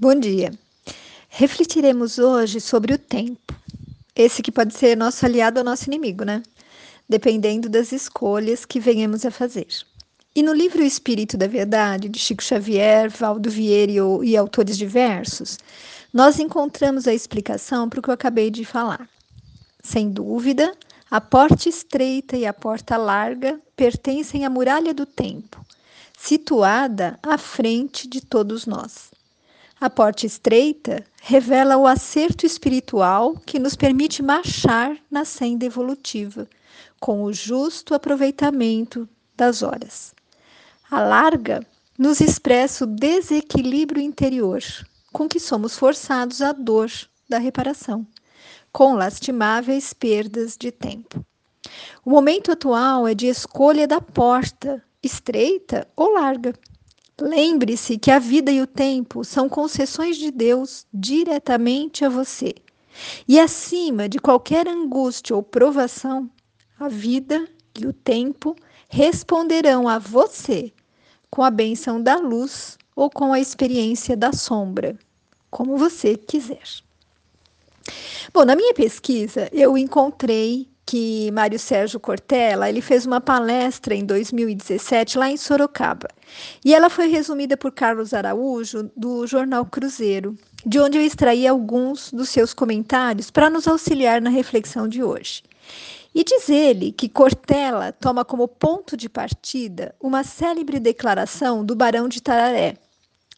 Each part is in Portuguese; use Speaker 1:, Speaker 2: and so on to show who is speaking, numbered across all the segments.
Speaker 1: Bom dia. Refletiremos hoje sobre o tempo. Esse que pode ser nosso aliado ou nosso inimigo, né? Dependendo das escolhas que venhamos a fazer. E no livro Espírito da Verdade, de Chico Xavier, Valdo Vieira e autores diversos, nós encontramos a explicação para o que eu acabei de falar. Sem dúvida, a porta estreita e a porta larga pertencem à muralha do tempo, situada à frente de todos nós. A porta estreita revela o acerto espiritual que nos permite marchar na senda evolutiva, com o justo aproveitamento das horas. A larga nos expressa o desequilíbrio interior, com que somos forçados à dor da reparação, com lastimáveis perdas de tempo. O momento atual é de escolha da porta, estreita ou larga. Lembre-se que a vida e o tempo são concessões de Deus diretamente a você. E acima de qualquer angústia ou provação, a vida e o tempo responderão a você com a benção da luz ou com a experiência da sombra, como você quiser. Bom, na minha pesquisa, eu encontrei que Mário Sérgio Cortella, ele fez uma palestra em 2017 lá em Sorocaba. E ela foi resumida por Carlos Araújo do jornal Cruzeiro, de onde eu extraí alguns dos seus comentários para nos auxiliar na reflexão de hoje. E diz ele que Cortella toma como ponto de partida uma célebre declaração do Barão de Tararé,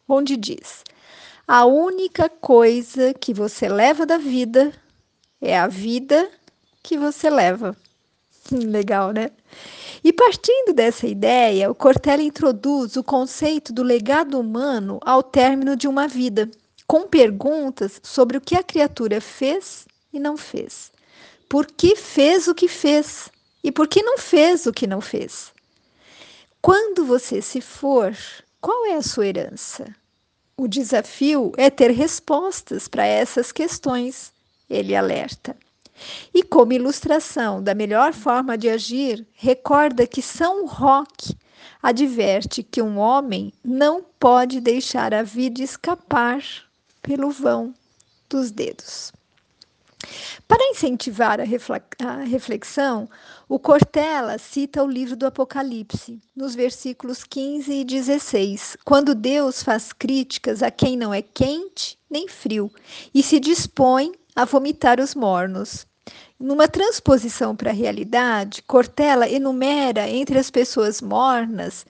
Speaker 1: onde diz: A única coisa que você leva da vida é a vida que você leva. Legal, né? E partindo dessa ideia, o Cortella introduz o conceito do legado humano ao término de uma vida, com perguntas sobre o que a criatura fez e não fez. Por que fez o que fez e por que não fez o que não fez? Quando você se for, qual é a sua herança? O desafio é ter respostas para essas questões, ele alerta. E como ilustração da melhor forma de agir, recorda que São Roque adverte que um homem não pode deixar a vida escapar pelo vão dos dedos. Para incentivar a, reflexão, o Cortella cita o livro do Apocalipse, nos versículos 15 e 16, quando Deus faz críticas a quem não é quente nem frio e se dispõe a vomitar os mornos. Numa transposição para a realidade, Cortella enumera entre as pessoas mornas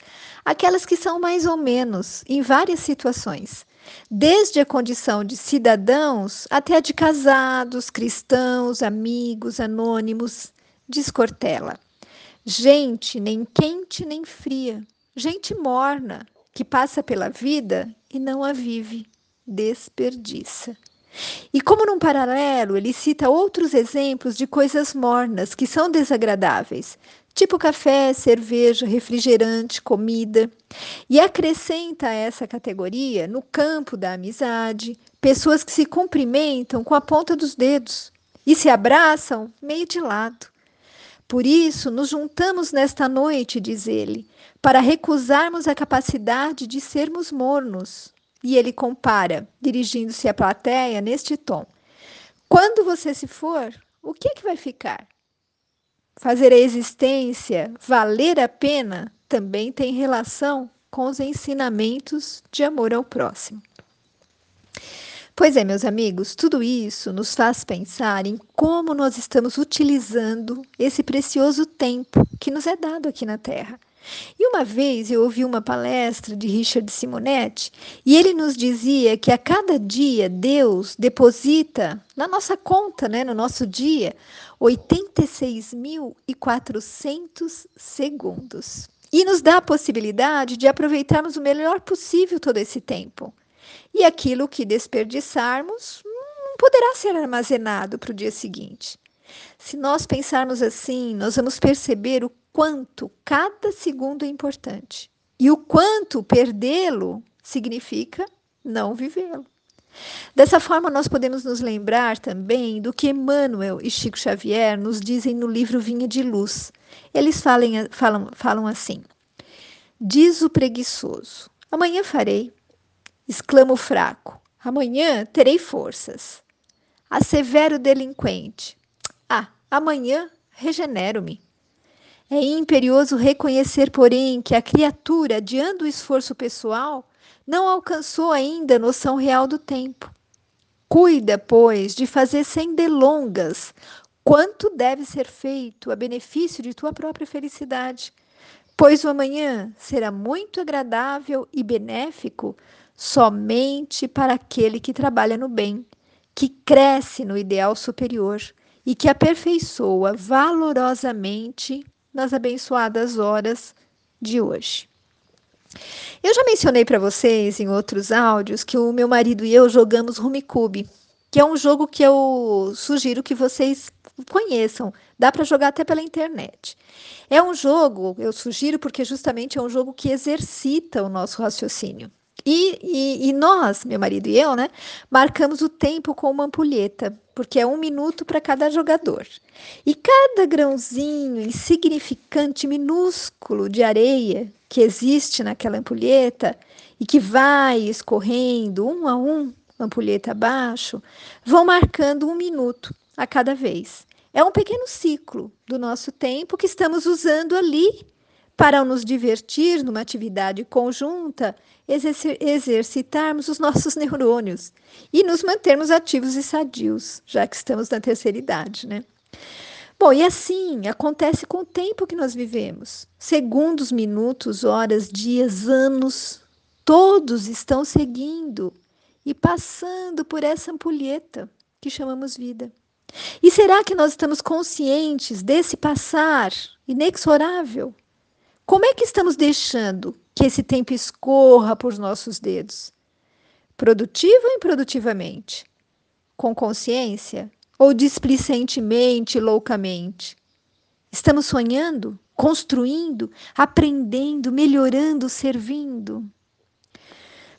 Speaker 1: aquelas que são mais ou menos em várias situações, desde a condição de cidadãos até a de casados, cristãos, amigos, anônimos, diz Cortella. Gente nem quente nem fria, gente morna que passa pela vida e não a vive, desperdiça. E como num paralelo, ele cita outros exemplos de coisas mornas que são desagradáveis, tipo café, cerveja, refrigerante, comida, e acrescenta a essa categoria, no campo da amizade, pessoas que se cumprimentam com a ponta dos dedos e se abraçam meio de lado. Por isso, nos juntamos nesta noite, diz ele, para recusarmos a capacidade de sermos mornos, e ele compara, dirigindo-se à plateia neste tom: Quando você se for, o que, é que vai ficar? Fazer a existência valer a pena também tem relação com os ensinamentos de amor ao próximo. Pois é, meus amigos, tudo isso nos faz pensar em como nós estamos utilizando esse precioso tempo que nos é dado aqui na Terra. E uma vez eu ouvi uma palestra de Richard Simonetti e ele nos dizia que a cada dia Deus deposita na nossa conta, né, no nosso dia, 86.400 segundos. E nos dá a possibilidade de aproveitarmos o melhor possível todo esse tempo. E aquilo que desperdiçarmos não poderá ser armazenado para o dia seguinte. Se nós pensarmos assim, nós vamos perceber o quanto cada segundo é importante e o quanto perdê-lo significa não vivê-lo. Dessa forma, nós podemos nos lembrar também do que Emmanuel e Chico Xavier nos dizem no livro Vinha de Luz. Eles falam, falam, falam assim: Diz o preguiçoso, amanhã farei. Exclama o fraco, Amanhã terei forças. Assevero delinquente. Ah, amanhã regenero-me. É imperioso reconhecer, porém, que a criatura, adiando o esforço pessoal, não alcançou ainda a noção real do tempo. Cuida, pois, de fazer sem delongas quanto deve ser feito a benefício de tua própria felicidade, pois o amanhã será muito agradável e benéfico somente para aquele que trabalha no bem, que cresce no ideal superior e que aperfeiçoa valorosamente nas abençoadas horas de hoje. Eu já mencionei para vocês em outros áudios que o meu marido e eu jogamos Rumicube, que é um jogo que eu sugiro que vocês conheçam. Dá para jogar até pela internet. É um jogo, eu sugiro, porque justamente é um jogo que exercita o nosso raciocínio. E, e, e, nós, meu marido e eu, né, marcamos o tempo com uma ampulheta, porque é um minuto para cada jogador. E cada grãozinho insignificante, minúsculo de areia que existe naquela ampulheta e que vai escorrendo um a um, ampulheta abaixo, vão marcando um minuto a cada vez. É um pequeno ciclo do nosso tempo que estamos usando ali para nos divertir numa atividade conjunta, exercitarmos os nossos neurônios e nos mantermos ativos e sadios, já que estamos na terceira idade, né? Bom, e assim acontece com o tempo que nós vivemos. Segundos, minutos, horas, dias, anos, todos estão seguindo e passando por essa ampulheta que chamamos vida. E será que nós estamos conscientes desse passar inexorável? Como é que estamos deixando que esse tempo escorra por nossos dedos? Produtivo ou improdutivamente? Com consciência ou displicentemente, loucamente? Estamos sonhando, construindo, aprendendo, melhorando, servindo?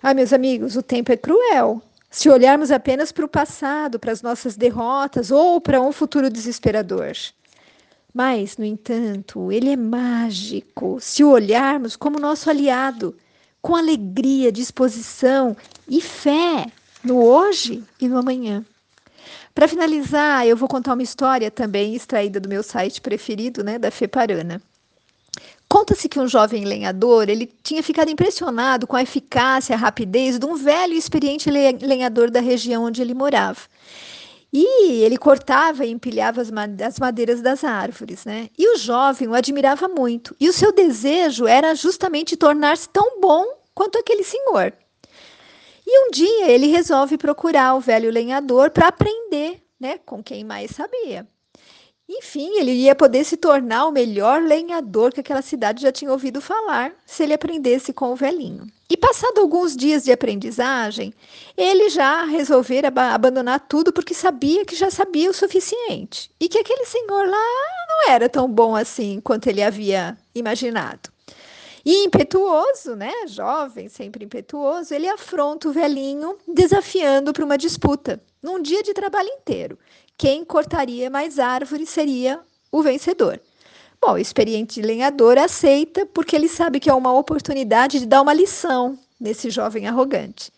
Speaker 1: Ah, meus amigos, o tempo é cruel. Se olharmos apenas para o passado, para as nossas derrotas ou para um futuro desesperador. Mas, no entanto, ele é mágico se o olharmos como nosso aliado, com alegria, disposição e fé no hoje e no amanhã. Para finalizar, eu vou contar uma história também extraída do meu site preferido, né, da Feparana. Conta-se que um jovem lenhador ele tinha ficado impressionado com a eficácia a rapidez de um velho e experiente lenhador da região onde ele morava. E ele cortava e empilhava as, as madeiras das árvores, né? E o jovem o admirava muito. E o seu desejo era justamente tornar-se tão bom quanto aquele senhor. E um dia ele resolve procurar o velho lenhador para aprender, né, com quem mais sabia. Enfim, ele ia poder se tornar o melhor lenhador que aquela cidade já tinha ouvido falar se ele aprendesse com o velhinho. E passado alguns dias de aprendizagem, ele já resolvera ab abandonar tudo porque sabia que já sabia o suficiente e que aquele senhor lá não era tão bom assim quanto ele havia imaginado. E impetuoso, né, jovem, sempre impetuoso, ele afronta o velhinho, desafiando para uma disputa, num dia de trabalho inteiro. Quem cortaria mais árvores seria o vencedor. Bom, o experiente lenhador aceita porque ele sabe que é uma oportunidade de dar uma lição nesse jovem arrogante.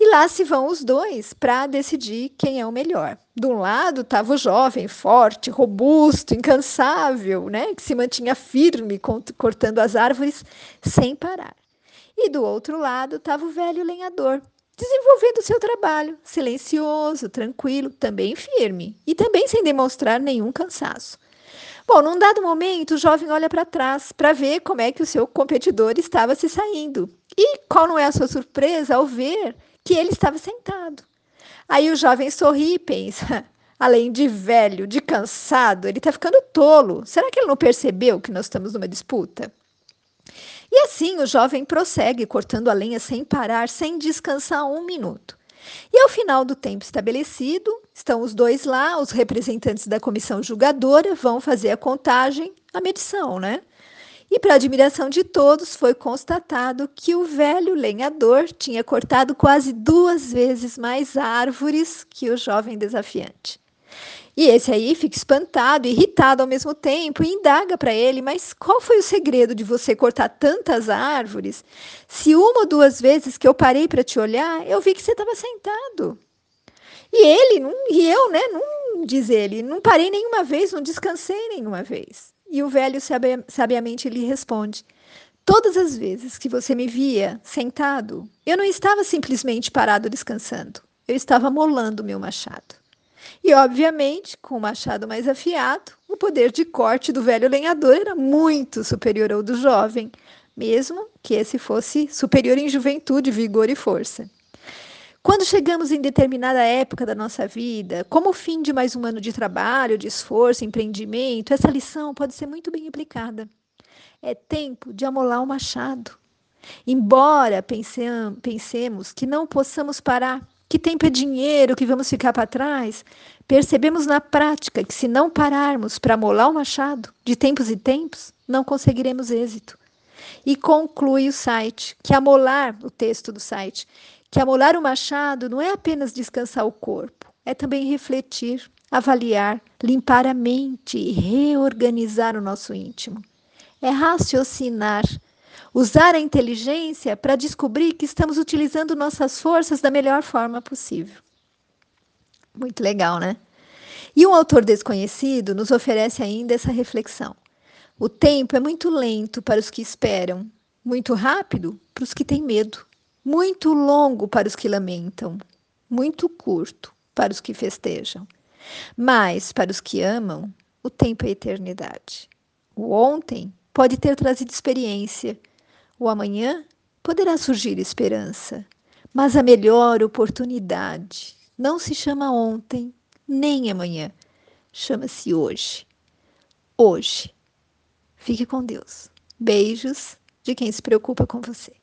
Speaker 1: E lá se vão os dois para decidir quem é o melhor. De um lado estava o jovem, forte, robusto, incansável, né, que se mantinha firme cortando as árvores sem parar. E do outro lado estava o velho lenhador, desenvolvendo seu trabalho, silencioso, tranquilo, também firme e também sem demonstrar nenhum cansaço. Bom, num dado momento, o jovem olha para trás para ver como é que o seu competidor estava se saindo. E qual não é a sua surpresa ao ver que ele estava sentado. Aí o jovem sorri e pensa: além de velho, de cansado, ele está ficando tolo. Será que ele não percebeu que nós estamos numa disputa? E assim o jovem prossegue cortando a lenha sem parar, sem descansar um minuto. E ao final do tempo estabelecido, estão os dois lá, os representantes da comissão julgadora vão fazer a contagem, a medição, né? E, para admiração de todos, foi constatado que o velho lenhador tinha cortado quase duas vezes mais árvores que o jovem desafiante. E esse aí fica espantado, irritado ao mesmo tempo e indaga para ele: Mas qual foi o segredo de você cortar tantas árvores? Se uma ou duas vezes que eu parei para te olhar, eu vi que você estava sentado. E ele, não, e eu, né? Não, diz ele, não parei nenhuma vez, não descansei nenhuma vez. E o velho sabiamente lhe responde: Todas as vezes que você me via sentado, eu não estava simplesmente parado descansando, eu estava molando meu machado. E, obviamente, com o machado mais afiado, o poder de corte do velho lenhador era muito superior ao do jovem, mesmo que esse fosse superior em juventude, vigor e força. Quando chegamos em determinada época da nossa vida, como o fim de mais um ano de trabalho, de esforço, empreendimento, essa lição pode ser muito bem aplicada. É tempo de amolar o machado. Embora pensemos que não possamos parar, que tempo é dinheiro, que vamos ficar para trás, percebemos na prática que se não pararmos para molar o machado, de tempos e tempos, não conseguiremos êxito. E conclui o site, que amolar, o texto do site, que amolar o machado não é apenas descansar o corpo, é também refletir, avaliar, limpar a mente e reorganizar o nosso íntimo. É raciocinar, usar a inteligência para descobrir que estamos utilizando nossas forças da melhor forma possível. Muito legal, né? E um autor desconhecido nos oferece ainda essa reflexão. O tempo é muito lento para os que esperam, muito rápido para os que têm medo, muito longo para os que lamentam, muito curto para os que festejam. Mas para os que amam, o tempo é eternidade. O ontem pode ter trazido experiência, o amanhã poderá surgir esperança, mas a melhor oportunidade não se chama ontem nem amanhã, chama-se hoje. Hoje. Fique com Deus. Beijos de quem se preocupa com você.